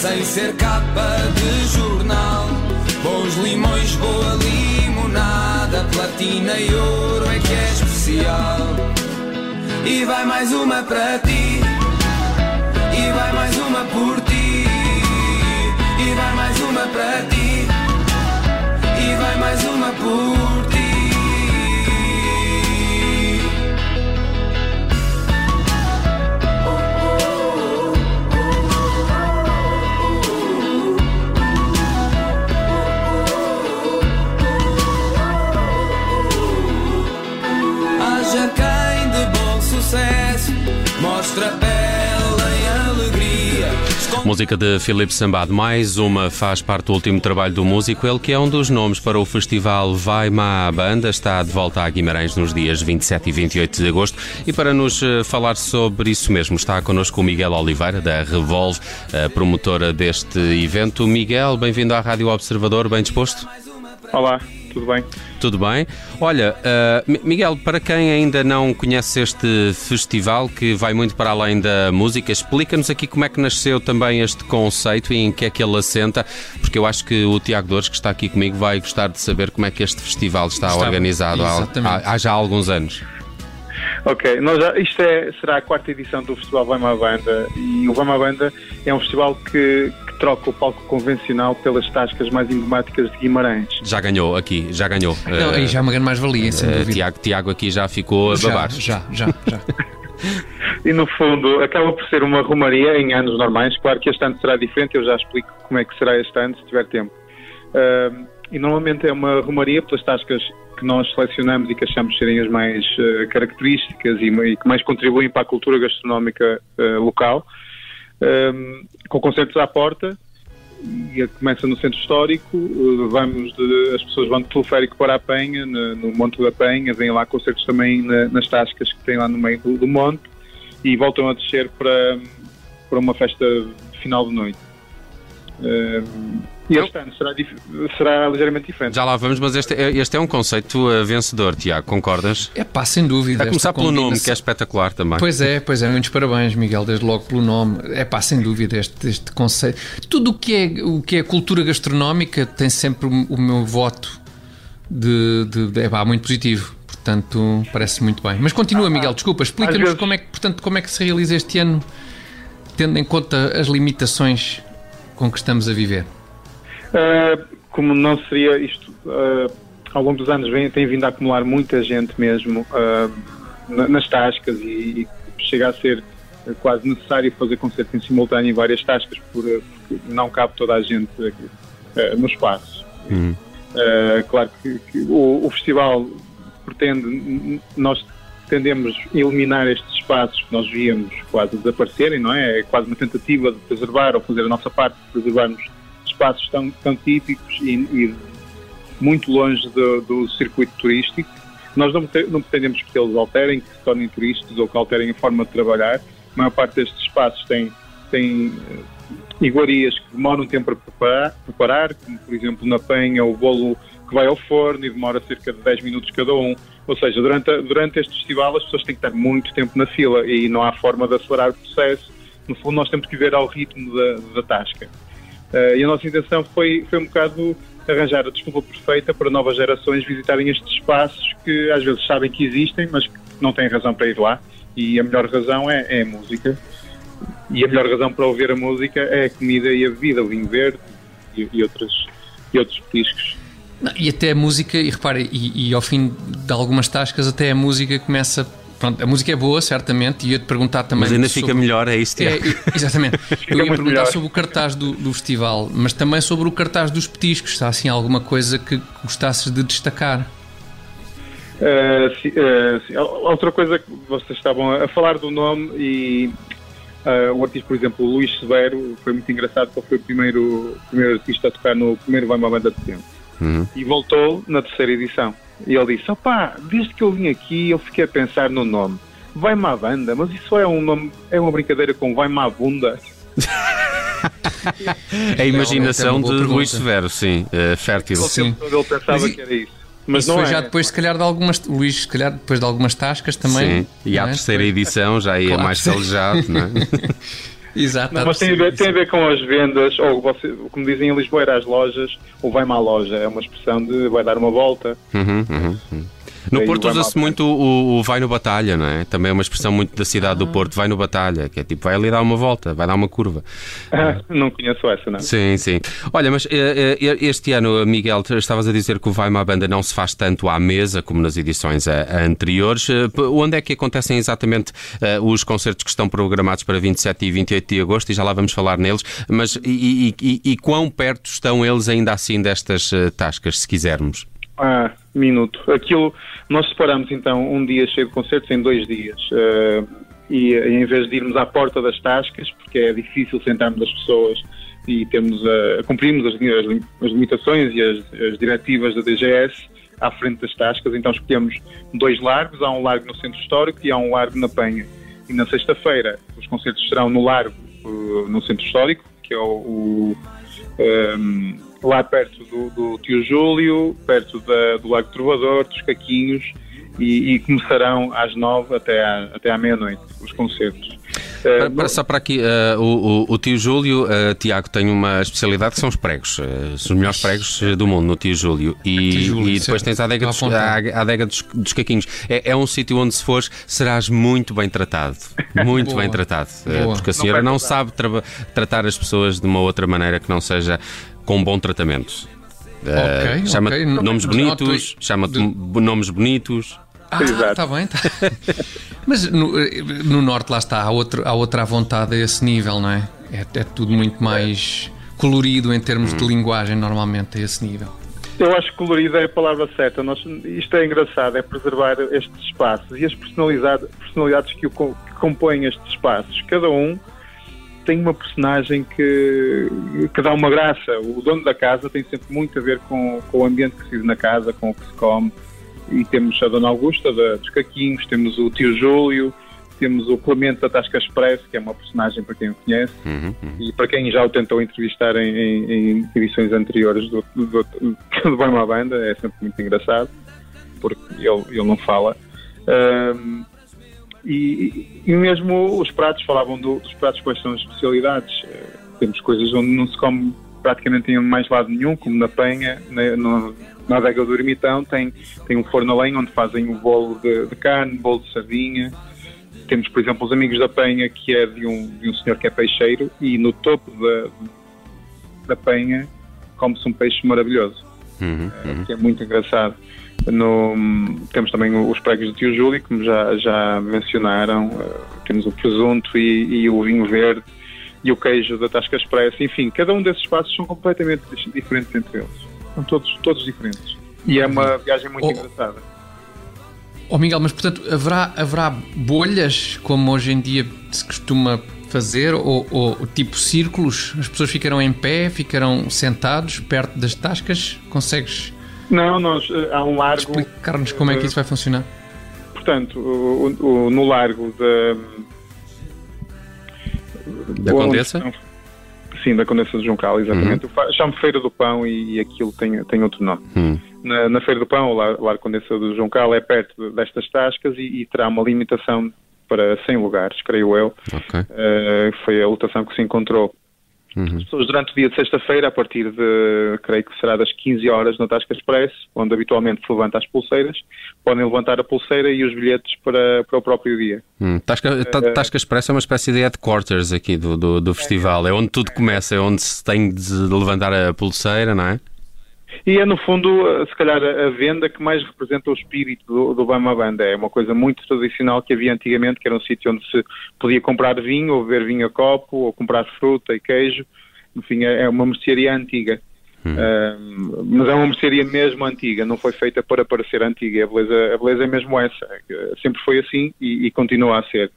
sem ser capa de jornal. Bons limões, boa limonada, platina e ouro é que é especial. E vai mais uma para ti, e vai mais uma por ti, e vai mais uma para ti, e vai mais uma por ti. Música de Filipe Sambado, mais uma faz parte do último trabalho do músico, ele que é um dos nomes para o festival Vai Má Banda, está de volta a Guimarães nos dias 27 e 28 de agosto e para nos eh, falar sobre isso mesmo está connosco o Miguel Oliveira da Revolve, a promotora deste evento. Miguel, bem-vindo à Rádio Observador, bem disposto? Olá, tudo bem? Tudo bem? Olha, uh, Mi- Miguel, para quem ainda não conhece este festival, que vai muito para além da música, explica-nos aqui como é que nasceu também este conceito e em que é que ele assenta, porque eu acho que o Tiago Dores, que está aqui comigo, vai gostar de saber como é que este festival está, Está- organizado há, há- há já alguns anos. Ok, nós já, isto é, será a quarta edição do Festival Vai Má Banda e o Vai Má Banda é um festival que troca o palco convencional pelas tascas mais emblemáticas de Guimarães. Já ganhou aqui, já ganhou. Não, Uh, aí já é uma grande mais-valia, sem uh, dúvida. Tiago, Tiago aqui já ficou a já, babar. já, já, já. E no fundo acaba por ser uma romaria em anos normais. Claro que este ano será diferente, eu já explico como é que será este ano, se tiver tempo. Ahm, e normalmente é uma romaria pelas tascas que nós selecionamos e que achamos serem as mais eh, características e, e que mais contribuem para a cultura gastronómica eh, local. Ahm, com concertos à porta, e começa no centro histórico, eh, vamos de- as pessoas vão de teleférico para a Penha, no, no Monte da Penha, vêm lá concertos também na- nas tascas que tem lá no meio do, do monte e voltam a descer para, para uma festa final de noite. Eh, e este ano será, dif- será ligeiramente diferente. Já lá vamos, mas este, é- este é um conceito uh, vencedor, Tiago, concordas? É pá, sem dúvida. A começar pelo nome, que é espetacular também. Pois é, pois é, muitos parabéns, Miguel, desde logo pelo nome. É pá, sem dúvida, este, este conceito. Tudo o que, é, o que é cultura gastronómica tem sempre o, meu voto de, de, de- é pá, muito positivo. Portanto, parece muito bem. Mas continua, Miguel, desculpa, explica-nos como é, que, portanto, como é que se realiza este ano, tendo em conta as limitações com que estamos a viver. Uh, como não seria isto, uh, ao longo dos anos vem, tem vindo a acumular muita gente mesmo uh, na- nas tascas e, e chega a ser quase necessário fazer concertos em simultâneo em várias tascas por, porque não cabe toda a gente no espaço. Uhum. Uh, claro que, que o, o festival pretende, nós tendemos a eliminar estes espaços que nós víamos quase desaparecerem, não é? É quase uma tentativa de preservar ou fazer a nossa parte de preservarmos espaços tão, tão típicos e, e muito longe do, do circuito turístico. Nós não, não pretendemos que eles alterem, que se tornem turísticos ou que alterem a forma de trabalhar. A maior parte destes espaços tem, tem eh, iguarias que demoram tempo a preparar, preparar, como por exemplo na Penha o bolo que vai ao forno e demora cerca de 10 minutos cada um. Ou seja, durante, durante este festival as pessoas têm que estar muito tempo na fila e não há forma de acelerar o processo. No fundo, nós temos que viver ao ritmo da, da tasca. Eh, e a nossa intenção foi, foi um bocado arranjar a desculpa perfeita para novas gerações visitarem estes espaços que às vezes sabem que existem, mas que não têm razão para ir lá. E a melhor razão é, é a música. E a melhor razão para ouvir a música é a comida e a bebida, o vinho verde e, e, outros, e outros petiscos. Não, E até a música, e repare, e, e ao fim de algumas tascas, até a música começa. Pronto, a música é boa, certamente, e ia-te perguntar também. Mas ainda sobre- fica melhor, é isso, É, Tiago? e- exatamente. Eu ia perguntar melhor. sobre o cartaz do, do festival, mas também sobre o cartaz dos petiscos. Está assim alguma coisa que gostasses de destacar? Uh, se- uh, se- outra coisa que vocês estavam a falar do nome e uh, o artista, por exemplo, o Luís Severo, foi muito engraçado porque ele foi o primeiro, primeiro artista a tocar no primeiro Vai Uma Banda de Tempo. Uhum. E voltou na terceira edição. E ele disse, opá, desde que eu vim aqui eu fiquei a pensar no nome. Vai-me à banda, mas isso é um nome, é uma brincadeira com vai-me à bunda. A imaginação Realmente é de Luís. Severo, sim, eh, fértil. Sim. ele pensava Mas que era isso. Mas Isso foi é. já depois, se calhar, de algumas. Luís, se calhar, depois de algumas tascas também. Sim, e a é? terceira edição já ia claro. mais salejado, não é? Exato. Não, mas tem a, ver, tem a ver com as vendas, ou você, como dizem em Lisboa, era as lojas, ou vai-me à loja. É uma expressão de vai dar uma volta. Uhum, uhum, uhum. No Porto usa-se muito o, o, vai no batalha, não é? Também é uma expressão muito da cidade ah. do Porto, vai no batalha, que é tipo, vai ali dar uma volta, vai dar uma curva. Ah, não conheço essa, não. Sim, sim. Olha, mas eh, eh, este ano, Miguel, estavas a dizer que o Vai uma Banda não se faz tanto à mesa como nas edições eh, anteriores. Onde é que acontecem exatamente os concertos que estão programados para 27 e 28 de agosto? E já lá vamos falar neles. Mas e, e, e, e quão perto estão eles ainda assim destas tascas, se quisermos? Ah, minuto. Aquilo, nós separamos então um dia cheio de concertos em dois dias. Uh, e em vez de irmos à porta das tascas, porque é difícil sentarmos as pessoas e temos a, cumprimos as, as, limitações e as, as, diretivas da DGS à frente das tascas, então escolhemos dois largos, há um largo no centro histórico e há um largo na Penha. E na sexta-feira os concertos serão no largo, no centro histórico, que é o, o um, lá perto do, do, Tio Júlio, perto da, do Lago Trovador, dos Caquinhos, e, e começarão às nove até à, até à meia-noite os concertos. Para, para, só para aqui, uh, o, o, tio Júlio, uh, Tiago, tem uma especialidade que são os pregos, uh, os melhores pregos do mundo no tio Júlio. E, tio Júlio, e depois tens a adega, dos, a, a adega dos, dos caquinhos. É, é um sítio onde, se fores, serás muito bem tratado. Muito bem tratado. porque a senhora não, não sabe tra tratar as pessoas de uma outra maneira que não seja com bom tratamento. Okay, chama okay. nomes bonitos, chama-te de... nomes bonitos. Ah, está bem. Tá. Mas no, no, Norte, lá está, há, outro, há outra à vontade a esse nível, não é? É, é tudo muito mais colorido em termos hum. de linguagem, normalmente, a esse nível. Eu acho que colorido é a palavra certa. Nós, isto é engraçado, é preservar estes espaços e as personalidades, personalidades que, o, que compõem estes espaços. Cada um tem uma personagem que, que dá uma graça. O dono da casa tem sempre muito a ver com, com o ambiente que se vive na casa, com o que se come e temos a Dona Augusta da, dos Caquinhos, temos o tio Júlio, temos o Clemente da Tasca Express, que é uma personagem para quem o conhece, uhum, uhum. e para quem já o tentou entrevistar em, em, em edições anteriores do, do, do, do Banda, é sempre muito engraçado, porque ele, ele não fala. Um, e, e, mesmo os pratos, falavam do, dos pratos quais são as especialidades. Uh, temos coisas onde não se come praticamente em mais lado nenhum, como na Penha, na, no, na adega do Ermitão tem, tem um forno a lenha onde fazem o bolo de, de carne, bolo de sardinha. Temos, por exemplo, os Amigos da Penha, que é de um, de um senhor que é peixeiro, e no topo da, da Penha come-se um peixe maravilhoso, uhum, uhum. que é muito engraçado. No, temos também os pregos do tio Júlio, como já, já mencionaram. Uh, temos o presunto e, e, o vinho verde e o queijo da Tasca Express. Enfim, cada um desses espaços são completamente diferentes entre eles. São todos, todos diferentes. E é uma viagem muito oh. engraçada. Oh Miguel, mas portanto haverá, haverá bolhas como hoje em dia se costuma fazer ou, ou, tipo círculos? As pessoas ficarão em pé, ficarão sentados perto das tascas? Consegues? Não, nós eh, há um largo. Explicar-nos como é que isso vai funcionar. Portanto, o, o, no largo da. Da Condessa? Sim, da Condessa de Juncal, exatamente. Uhum. Chamo Feira do Pão e, e, aquilo tem, tem outro nome. Uhum. Na, na, Feira do Pão, o Lar, Lar Condessa de Juncal é perto destas tascas e, e, terá uma limitação para 100 lugares, creio eu. Okay. Uh, foi a lotação que se encontrou Uhum. As pessoas durante o dia de sexta-feira, a partir de, creio que será das 15 horas na Tasca Express, onde habitualmente se levanta as pulseiras, podem levantar a pulseira e os bilhetes para, para o próprio dia. Hum, Tasca, uh, Tasca Express é uma espécie de headquarters aqui do, do, do festival, é onde tudo começa, é onde se tem de levantar a pulseira, não é? E é, no fundo, eh, se calhar, a venda que mais representa o espírito do, do Bama Banda. É uma coisa muito tradicional que havia antigamente, que era um sítio onde se podia comprar vinho, ou beber vinho a copo, ou comprar fruta e queijo. Enfim, é, é uma mercearia antiga. Uh, mas é uma mercearia mesmo antiga, não foi feita para parecer antiga. A beleza, a beleza é mesmo essa. Sempre foi assim e, e continua a ser.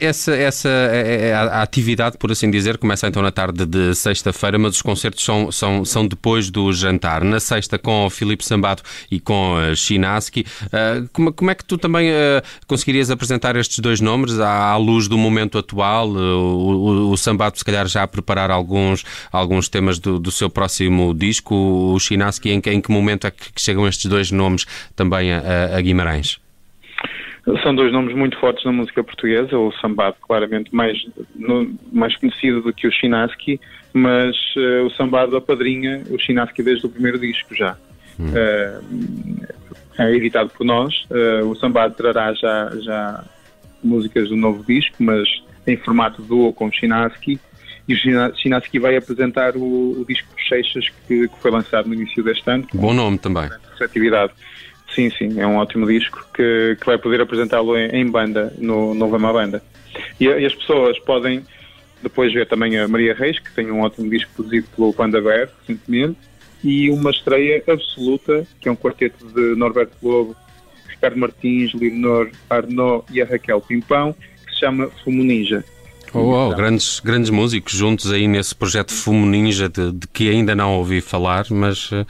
Essa, essa é, é, a atividade, por assim dizer, começa então na tarde de sexta-feira, mas os concertos são, são, são depois do jantar. Na sexta, com o Filipe Sambato e com uh, Chinaski. Uh, como, como, é que tu também uh, conseguirias apresentar estes dois nomes à, à luz do momento atual? Uh, o, o, o Sambato, se calhar, já a preparar alguns, alguns temas do, do seu próximo último disco, o Chinaski, em, em que momento é que chegam estes dois nomes também a, a Guimarães? São dois nomes muito fortes na música portuguesa, o Sambado claramente mais, no, mais conhecido do que o Chinaski, mas uh, o Sambado apadrinha o Chinaski desde o primeiro disco já. Hum. Uh, é editado por nós, uh, o Sambado trará já, já músicas do novo disco, mas em formato duo com o Chinaski, e o Chinaski vai apresentar o, o disco Seixas que, que, foi lançado no início deste ano. Bom nome também. Receptividade. Sim, sim, é um ótimo disco que, que vai poder apresentá-lo em, em, banda, no, no Vama Banda. E, e, as pessoas podem depois ver também a Maria Reis, que tem um ótimo disco produzido pelo Panda Bear recentemente, e uma estreia absoluta, que é um quarteto de Norberto Lobo, Ricardo Martins, Leonor Arnaud e a Raquel Pimpão, que se chama Fumo Ninja. Oh, oh, grandes, grandes músicos juntos aí nesse projeto Fumo Ninja, de, de que ainda não ouvi falar, mas uh,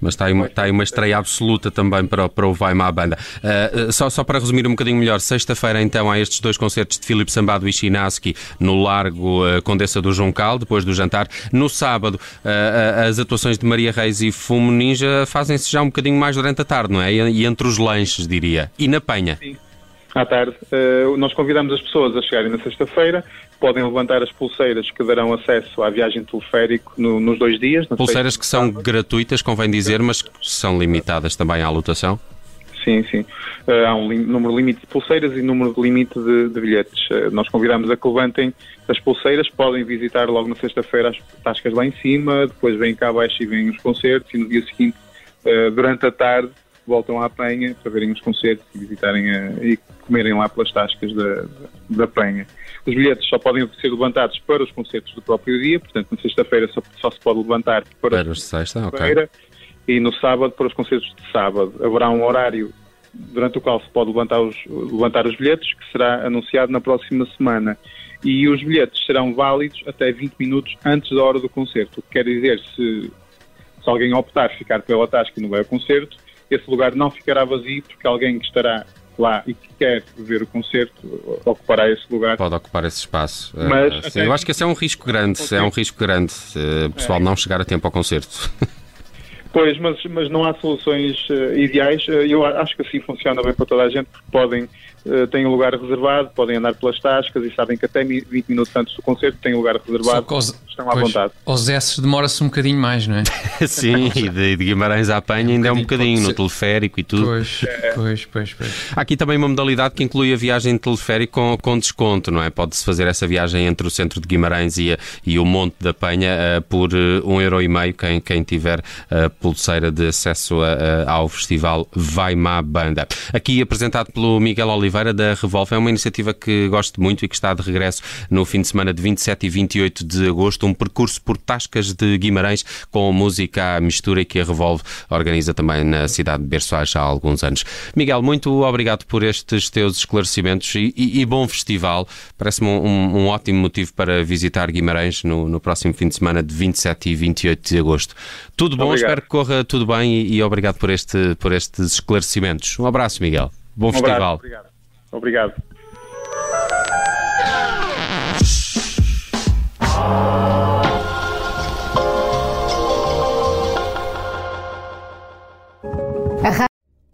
mas está aí, uma, está aí uma estreia absoluta também para, para o Vai Má Banda. Uh, só, só para resumir um bocadinho melhor, sexta-feira então há estes dois concertos de Filipe Sambado e Chinaski no Largo uh, Condessa do Juncal, depois do jantar. No sábado, uh, as atuações de Maria Reis e Fumo Ninja fazem-se já um bocadinho mais durante a tarde, não é? E, e entre os lanches, diria. E na Penha? Sim à tarde. Uh, nós convidamos as pessoas a chegarem na sexta-feira, podem levantar as pulseiras que darão acesso à viagem teleférico no, nos dois dias. Pulseiras que são gratuitas, convém dizer, mas são limitadas também à lotação? Sim, sim. Uh, há um número limite de pulseiras e número limite de, de bilhetes. Uh, nós convidamos a que levantem as pulseiras, podem visitar logo na sexta-feira as tascas lá em cima, depois vêm cá abaixo e vêm os concertos e no dia seguinte, durante a tarde, voltam à Penha para verem os concertos e visitarem a, e comerem lá pelas tascas da, da Penha. Os bilhetes só podem ser levantados para os concertos do próprio dia, portanto, na sexta-feira só, só, se pode levantar para, para os sexta, okay. e no sábado para os concertos de sábado. Haverá um horário durante o qual se pode levantar os, levantar os bilhetes, que será anunciado na próxima semana. E os bilhetes serão válidos até 20 minutos antes da hora do concerto. O que quer dizer, se, se alguém optar ficar pela tasca e não vai ao concerto, esse lugar não ficará vazio porque alguém que estará lá e que quer ver o concerto ocupará esse lugar. Pode ocupar esse espaço. Mas, uh, sim, eu acho que esse é um risco grande, é um risco grande, uh, pessoal é. não chegar a tempo ao concerto. Pois, mas, mas não há soluções uh, ideais. eu acho que assim funciona bem para toda a gente, porque podem uh, têm um lugar reservado, podem andar pelas tascas e sabem que até 20 minutos antes do concerto têm um lugar reservado, os, estão à pois, vontade. Aos S demora-se um bocadinho mais, não é? Sim, e de, de, Guimarães à Penha ainda um é um bocadinho, no teleférico e tudo. Pois, é. pois, pois, pois. Há aqui também uma modalidade que inclui a viagem de teleférico com, com desconto, não é? Pode-se fazer essa viagem entre o centro de Guimarães e, a, e o Monte da Penha uh, por uh, um euro e meio, quem, quem tiver uh, pulseira de acesso a, ao festival Vai Má Banda. Aqui apresentado pelo Miguel Oliveira da Revolve é uma iniciativa que gosto muito e que está de regresso no fim de semana de 27 e 28 de agosto, um percurso por Tascas de Guimarães com música à mistura e que a Revolve organiza também na cidade de Berçoais há alguns anos. Miguel, muito obrigado por estes teus esclarecimentos e, e, e bom festival. Parece-me um, um, ótimo motivo para visitar Guimarães no, no, próximo fim de semana de 27 e 28 de agosto. Tudo bom, obrigado. espero que corra tudo bem e, e, obrigado por, este, por estes esclarecimentos. Um abraço, Miguel. Bom um festival. Abraço, obrigado. Obrigado.